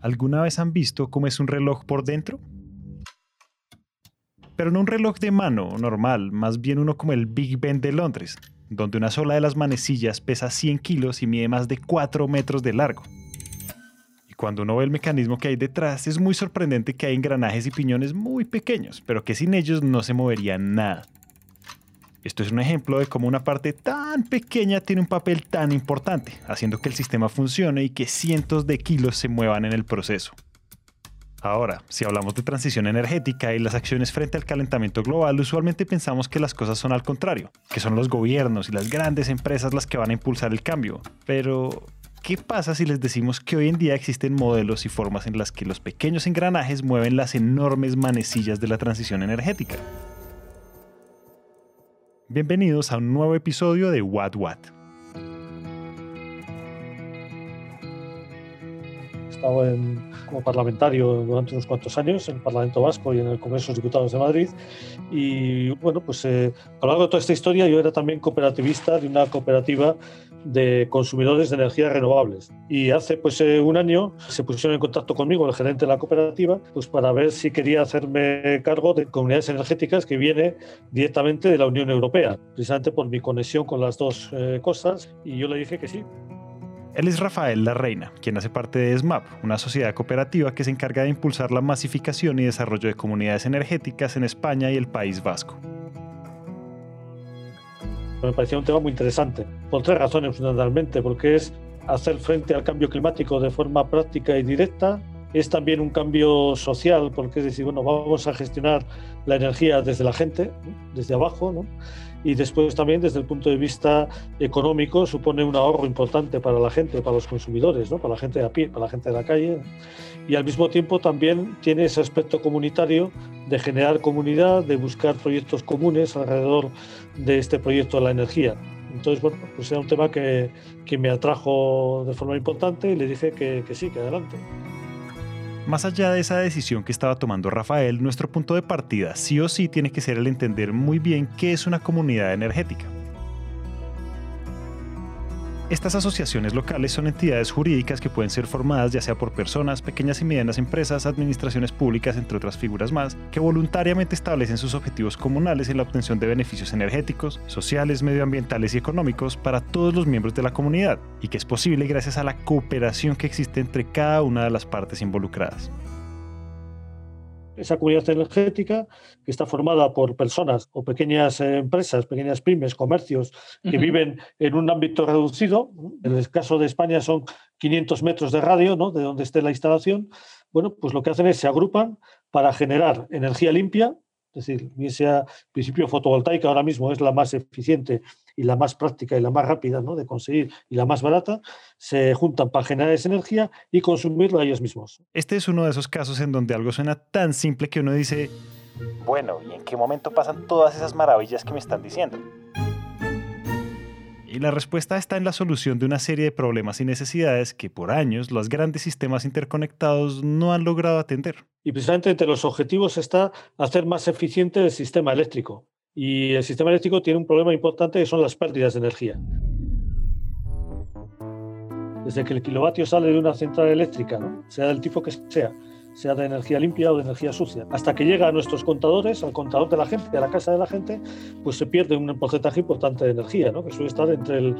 ¿Alguna vez han visto cómo es un reloj por dentro? Pero no un reloj de mano normal, más bien uno como el Big Ben de Londres, donde una sola de las manecillas pesa 100 kilos y mide más de 4 metros de largo. Y cuando uno ve el mecanismo que hay detrás, es muy sorprendente que hay engranajes y piñones muy pequeños, pero que sin ellos no se movería nada. Esto es un ejemplo de cómo una parte tan pequeña tiene un papel tan importante, haciendo que el sistema funcione y que cientos de kilos se muevan en el proceso. Ahora, si hablamos de transición energética y las acciones frente al calentamiento global, usualmente pensamos que las cosas son al contrario, que son los gobiernos y las grandes empresas las que van a impulsar el cambio. Pero, ¿qué pasa si les decimos que hoy en día existen modelos y formas en las que los pequeños engranajes mueven las enormes manecillas de la transición energética? Bienvenidos a un nuevo episodio de What What. He estado como parlamentario durante unos cuantos años en el Parlamento Vasco y en el Congreso de Diputados de Madrid. Y bueno, pues eh, a lo largo de toda esta historia yo era también cooperativista de una cooperativa de consumidores de energías renovables. Y hace pues eh, un año se pusieron en contacto conmigo el gerente de la cooperativa pues para ver si quería hacerme cargo de comunidades energéticas que viene directamente de la Unión Europea, precisamente por mi conexión con las dos eh, cosas. Y yo le dije que sí. Él es Rafael La Reina, quien hace parte de SMAP, una sociedad cooperativa que se encarga de impulsar la masificación y desarrollo de comunidades energéticas en España y el País Vasco. Me parecía un tema muy interesante, por tres razones fundamentalmente, porque es hacer frente al cambio climático de forma práctica y directa, es también un cambio social, porque es decir, bueno, vamos a gestionar la energía desde la gente, desde abajo, ¿no? Y después también desde el punto de vista económico supone un ahorro importante para la gente, para los consumidores, ¿no? para la gente de a pie, para la gente de la calle y al mismo tiempo también tiene ese aspecto comunitario de generar comunidad, de buscar proyectos comunes alrededor de este proyecto de la energía. Entonces, bueno, pues era un tema que, que me atrajo de forma importante y le dije que, que sí, que adelante. Más allá de esa decisión que estaba tomando Rafael, nuestro punto de partida sí o sí tiene que ser el entender muy bien qué es una comunidad energética. Estas asociaciones locales son entidades jurídicas que pueden ser formadas ya sea por personas, pequeñas y medianas empresas, administraciones públicas, entre otras figuras más, que voluntariamente establecen sus objetivos comunales en la obtención de beneficios energéticos, sociales, medioambientales y económicos para todos los miembros de la comunidad, y que es posible gracias a la cooperación que existe entre cada una de las partes involucradas esa comunidad energética que está formada por personas o pequeñas eh, empresas, pequeñas pymes, comercios que viven en un ámbito reducido. En el caso de España son 500 metros de radio ¿no? de donde esté la instalación. Bueno, pues lo que hacen es se agrupan para generar energía limpia, es decir, bien sea principio fotovoltaica ahora mismo es la más eficiente y la más práctica y la más rápida ¿no? de conseguir y la más barata, se juntan para generar esa energía y consumirla ellos mismos. Este es uno de esos casos en donde algo suena tan simple que uno dice, bueno, ¿y en qué momento pasan todas esas maravillas que me están diciendo? Y la respuesta está en la solución de una serie de problemas y necesidades que por años los grandes sistemas interconectados no han logrado atender. Y precisamente entre los objetivos está hacer más eficiente el sistema eléctrico. Y el sistema eléctrico tiene un problema importante que son las pérdidas de energía. Desde que el kilovatio sale de una central eléctrica, sea del tipo que sea, sea de energía limpia o de energía sucia. Hasta que llega a nuestros contadores, al contador de la gente, a la casa de la gente, pues se pierde un porcentaje importante de energía, ¿no? que suele estar entre el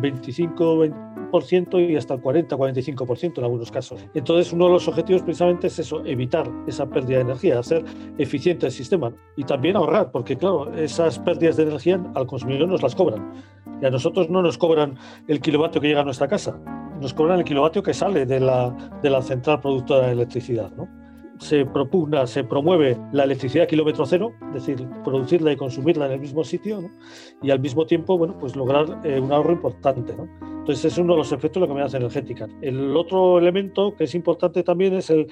25% y hasta el 40-45% en algunos casos. Entonces, uno de los objetivos precisamente es eso, evitar esa pérdida de energía, hacer eficiente el sistema y también ahorrar, porque claro, esas pérdidas de energía al consumidor nos las cobran. Y a nosotros no nos cobran el kilovatio que llega a nuestra casa, nos cobran el kilovatio que sale de la, de la central productora de electricidad. ¿no? Se propugna, se promueve la electricidad kilómetro cero, es decir, producirla y consumirla en el mismo sitio, y al mismo tiempo bueno, pues lograr eh, un ahorro importante. ¿no? Entonces, es uno de los efectos de la comunidad energética. El otro elemento que es importante también es el,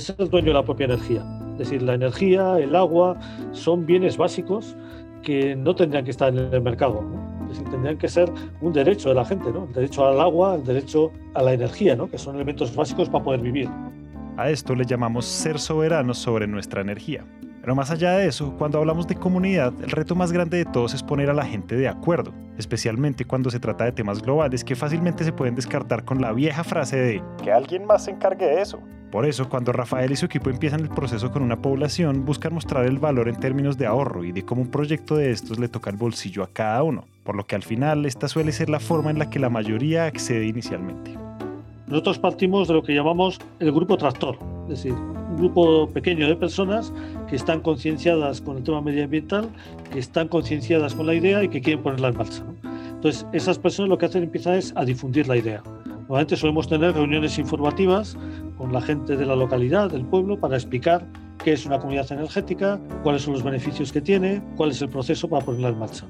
ser dueño de la propia energía. Es decir, la energía, el agua, son bienes básicos que no tendrían que estar en el mercado. Tendrían que ser un derecho de la gente, ¿no? El derecho al agua, el derecho a la energía, ¿no? Que son elementos básicos para poder vivir. A esto le llamamos ser soberanos sobre nuestra energía. Pero más allá de eso, cuando hablamos de comunidad, el reto más grande de todos es poner a la gente de acuerdo, especialmente cuando se trata de temas globales que fácilmente se pueden descartar con la vieja frase de que alguien más se encargue de eso. Por eso, cuando Rafael y su equipo empiezan el proceso con una población, buscan mostrar el valor en términos de ahorro y de cómo un proyecto de estos le toca el bolsillo a cada uno, por lo que al final esta suele ser la forma en la que la mayoría accede inicialmente. Nosotros partimos de lo que llamamos el grupo tractor, es decir, un grupo pequeño de personas que están concienciadas con el tema medioambiental, que están concienciadas con la idea y que quieren ponerla en marcha. Entonces, esas personas lo que hacen empiezan es a difundir la idea. Normalmente solemos tener reuniones informativas con la gente de la localidad, del pueblo, para explicar qué es una comunidad energética, cuáles son los beneficios que tiene, cuál es el proceso para ponerla en marcha.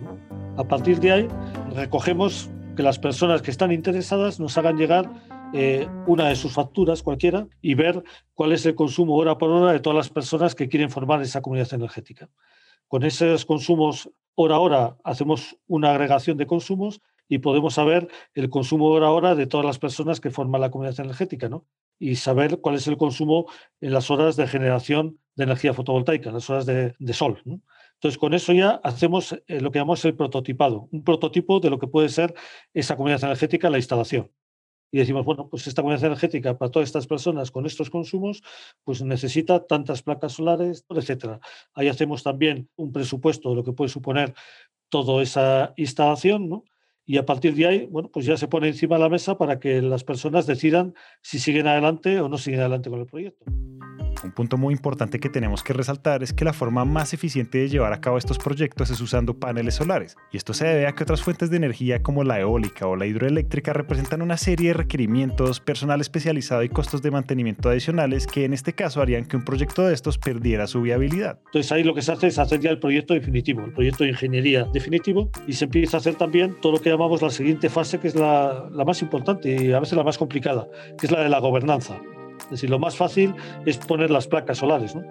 A partir de ahí, recogemos que las personas que están interesadas nos hagan llegar eh, una de sus facturas cualquiera y ver cuál es el consumo hora por hora de todas las personas que quieren formar esa comunidad energética. Con esos consumos hora a hora hacemos una agregación de consumos y podemos saber el consumo hora a hora de todas las personas que forman la comunidad energética, ¿no? Y saber cuál es el consumo en las horas de generación de energía fotovoltaica, las horas de, sol. Entonces, con eso ya hacemos eh, lo que llamamos el prototipado, un prototipo de lo que puede ser esa comunidad energética, la instalación y decimos, bueno, pues esta comunidad energética para todas estas personas con estos consumos, pues necesita tantas placas solares, etcétera. Ahí hacemos también un presupuesto de lo que puede suponer toda esa instalación, ¿no? Y a partir de ahí, bueno, pues ya se pone encima de la mesa para que las personas decidan si siguen adelante o no siguen adelante con el proyecto. Un punto muy importante que tenemos que resaltar es que la forma más eficiente de llevar a cabo estos proyectos es usando paneles solares, y esto se debe a que otras fuentes de energía como la eólica o la hidroeléctrica representan una serie de requerimientos, personal especializado y costos de mantenimiento adicionales que en este caso harían que un proyecto de estos perdiera su viabilidad. Entonces ahí lo que se hace es hacer ya el proyecto definitivo, el proyecto de ingeniería definitivo, y se empieza a hacer también todo lo que llamamos la siguiente fase, que es la, la más importante y a veces la más complicada, que es la de la gobernanza. Es decir, lo más fácil es poner las placas solares, ¿no?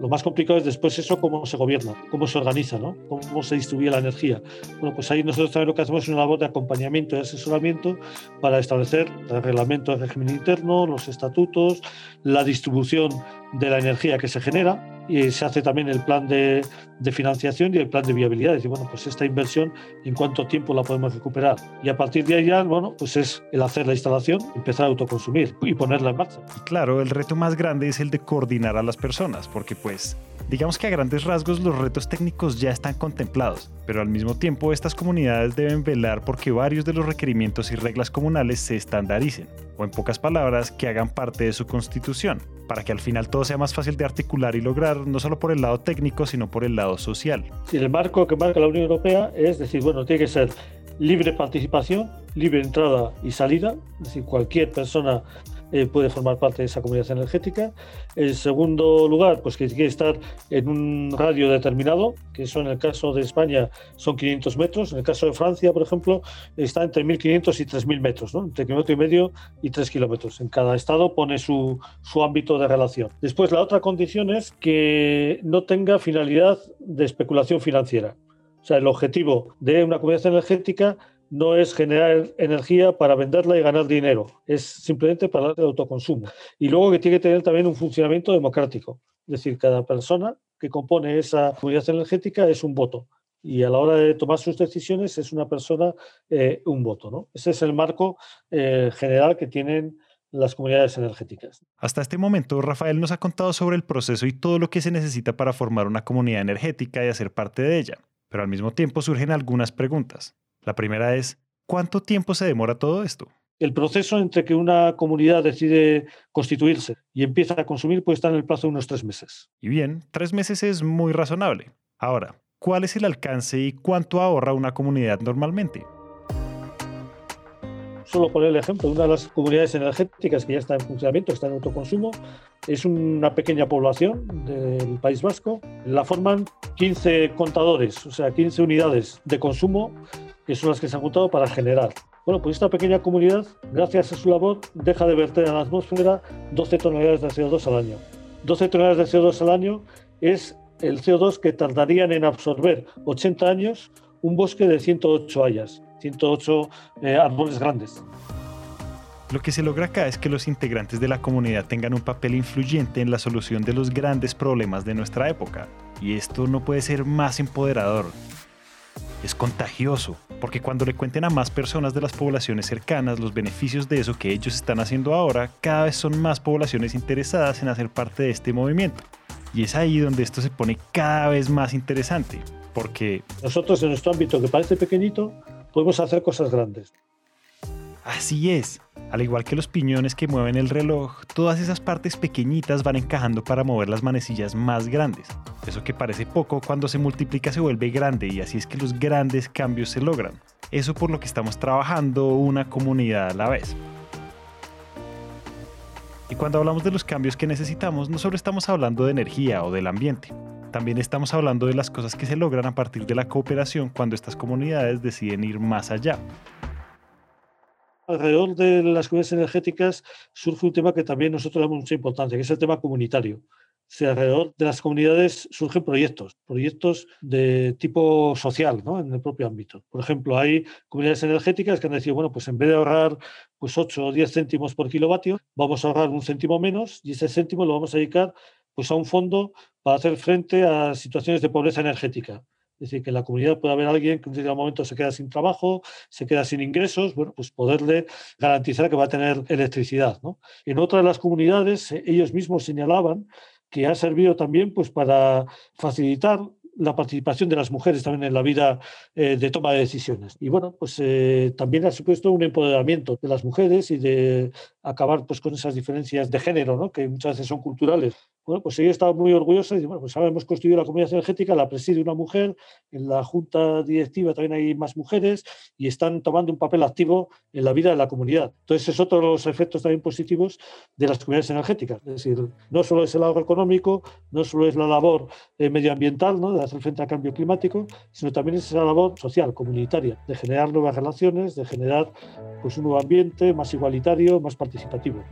Lo más complicado es después eso, cómo se gobierna, cómo se organiza, ¿no? cómo se distribuye la energía. Bueno, pues ahí nosotros también lo que hacemos es una labor de acompañamiento y asesoramiento para establecer el reglamento de régimen interno, los estatutos, la distribución de la energía que se genera y se hace también el plan de, de, financiación y el plan de viabilidad. Es decir, bueno, pues esta inversión, ¿en cuánto tiempo la podemos recuperar? Y a partir de ahí ya, bueno, pues es el hacer la instalación, empezar a autoconsumir y ponerla en marcha. claro, el reto más grande es el de coordinar a las personas, porque pues Digamos que a grandes rasgos los retos técnicos ya están contemplados, pero al mismo tiempo estas comunidades deben velar porque varios de los requerimientos y reglas comunales se estandaricen, o en pocas palabras, que hagan parte de su constitución, para que al final todo sea más fácil de articular y lograr, no solo por el lado técnico, sino por el lado social. Si el marco que marca la Unión Europea es decir, bueno, tiene que ser libre participación, libre entrada y salida, es decir, cualquier persona eh, puede formar parte de esa comunidad energética. En segundo lugar, pues que quiere estar en un radio determinado, que eso en el caso de España son 500 metros, en el caso de Francia, por ejemplo, está entre 1.500 y 3.000 metros, ¿no? entre kilómetro y medio y 3 kilómetros. En cada estado pone su, su ámbito de relación. Después, la otra condición es que no tenga finalidad de especulación financiera. O sea, el objetivo de una comunidad energética no es generar energía para venderla y ganar dinero, es simplemente para el autoconsumo. Y luego que tiene que tener también un funcionamiento democrático, es decir, cada persona que compone esa comunidad energética es un voto y a la hora de tomar sus decisiones es una persona eh, un voto. ¿no? Ese es el marco eh, general que tienen las comunidades energéticas. Hasta este momento, Rafael nos ha contado sobre el proceso y todo lo que se necesita para formar una comunidad energética y hacer parte de ella. Pero al mismo tiempo surgen algunas preguntas. La primera es, ¿cuánto tiempo se demora todo esto? El proceso entre que una comunidad decide constituirse y empieza a consumir puede estar en el plazo de unos tres meses. Y bien, tres meses es muy razonable. Ahora, ¿cuál es el alcance y cuánto ahorra una comunidad normalmente? Solo poner el ejemplo, una de las comunidades energéticas que ya está en funcionamiento, está en autoconsumo, es una pequeña población del País Vasco. La forman 15 contadores, o sea, 15 unidades de consumo que son las que se han juntado para generar. Bueno, pues esta pequeña comunidad, gracias a su labor, deja de verter en la atmósfera 12 toneladas de CO2 al año. 12 toneladas de CO2 al año es el CO2 que tardarían en absorber 80 años un bosque de 108 hayas, 108 eh, árboles grandes. Lo que se logra acá es que los integrantes de la comunidad tengan un papel influyente en la solución de los grandes problemas de nuestra época. Y esto no puede ser más empoderador. Es contagioso, porque cuando le cuenten a más personas de las poblaciones cercanas los beneficios de eso que ellos están haciendo ahora, cada vez son más poblaciones interesadas en hacer parte de este movimiento. Y es ahí donde esto se pone cada vez más interesante, porque... Nosotros en nuestro ámbito que parece pequeñito, podemos hacer cosas grandes. Así es. Al igual que los piñones que mueven el reloj, todas esas partes pequeñitas van encajando para mover las manecillas más grandes. Eso que parece poco cuando se multiplica se vuelve grande y así es que los grandes cambios se logran. Eso por lo que estamos trabajando una comunidad a la vez. Y cuando hablamos de los cambios que necesitamos, no solo estamos hablando de energía o del ambiente, también estamos hablando de las cosas que se logran a partir de la cooperación cuando estas comunidades deciden ir más allá alrededor de las comunidades energéticas surge un tema que también nosotros damos mucha importancia, que es el tema comunitario. Alrededor de las comunidades surgen proyectos, proyectos de tipo social, ¿no? en el propio ámbito. Por ejemplo, hay comunidades energéticas que han decidido, bueno, pues en vez de ahorrar pues 8 o 10 céntimos por kilovatio, vamos a ahorrar un céntimo menos y ese céntimo lo vamos a dedicar pues, a un fondo para hacer frente a situaciones de pobreza energética. Es decir, que en la comunidad puede haber alguien que en un determinado momento se queda sin trabajo, se queda sin ingresos, bueno, pues poderle garantizar que va a tener electricidad. ¿no? En otras de las comunidades, eh, ellos mismos señalaban que ha servido también pues, para facilitar la participación de las mujeres también en la vida eh, de toma de decisiones. Y bueno, pues eh, también ha supuesto un empoderamiento de las mujeres y de acabar pues, con esas diferencias de género, ¿no? que muchas veces son culturales. Bueno, pues ellos estaban muy orgullosos y bueno, pues ahora hemos construido la comunidad energética, la preside una mujer, en la junta directiva también hay más mujeres y están tomando un papel activo en la vida de la comunidad. Entonces es otro de los efectos también positivos de las comunidades energéticas. Es decir, no solo es el ahorro económico, no solo es la labor eh, medioambiental, ¿no? de hacer frente al cambio climático, sino también es la labor social, comunitaria, de generar nuevas relaciones, de generar pues, un nuevo ambiente más igualitario, más participativo.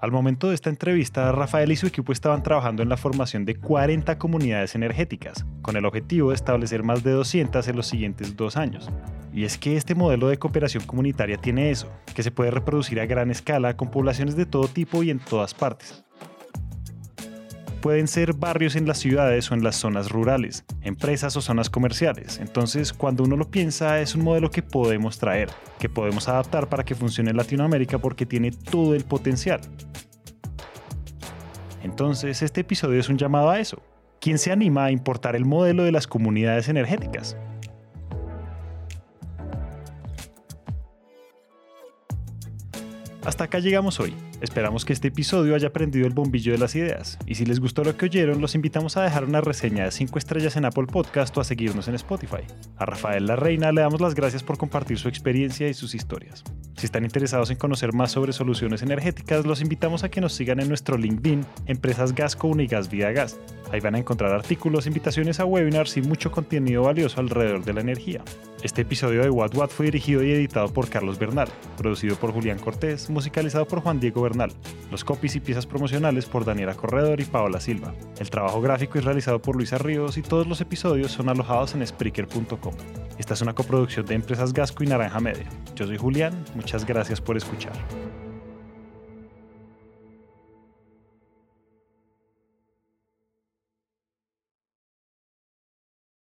Al momento de esta entrevista, Rafael y su equipo estaban trabajando en la formación de 40 comunidades energéticas, con el objetivo de establecer más de 200 en los siguientes dos años. Y es que este modelo de cooperación comunitaria tiene eso, que se puede reproducir a gran escala con poblaciones de todo tipo y en todas partes. Pueden ser barrios en las ciudades o en las zonas rurales, empresas o zonas comerciales. Entonces, cuando uno lo piensa, es un modelo que podemos traer, que podemos adaptar para que funcione en Latinoamérica porque tiene todo el potencial. Entonces, este episodio es un llamado a eso. ¿Quién se anima a importar el modelo de las comunidades energéticas? Hasta acá llegamos hoy. Esperamos que este episodio haya prendido el bombillo de las ideas. Y si les gustó lo que oyeron, los invitamos a dejar una reseña de 5 estrellas en Apple Podcast o a seguirnos en Spotify. A Rafael La Reina le damos las gracias por compartir su experiencia y sus historias. Si están interesados en conocer más sobre soluciones energéticas, los invitamos a que nos sigan en nuestro LinkedIn, Empresas Gasco Unigas Vía Gas. Ahí van a encontrar artículos, invitaciones a webinars y mucho contenido valioso alrededor de la energía. Este episodio de What What fue dirigido y editado por Carlos Bernal, producido por Julián Cortés, musicalizado por Juan Diego Bernal, los copies y piezas promocionales por Daniela Corredor y Paola Silva. El trabajo gráfico es realizado por Luisa Ríos y todos los episodios son alojados en Spreaker.com. Esta es una coproducción de Empresas Gasco y Naranja Media. Yo soy Julián, muchas gracias por escuchar.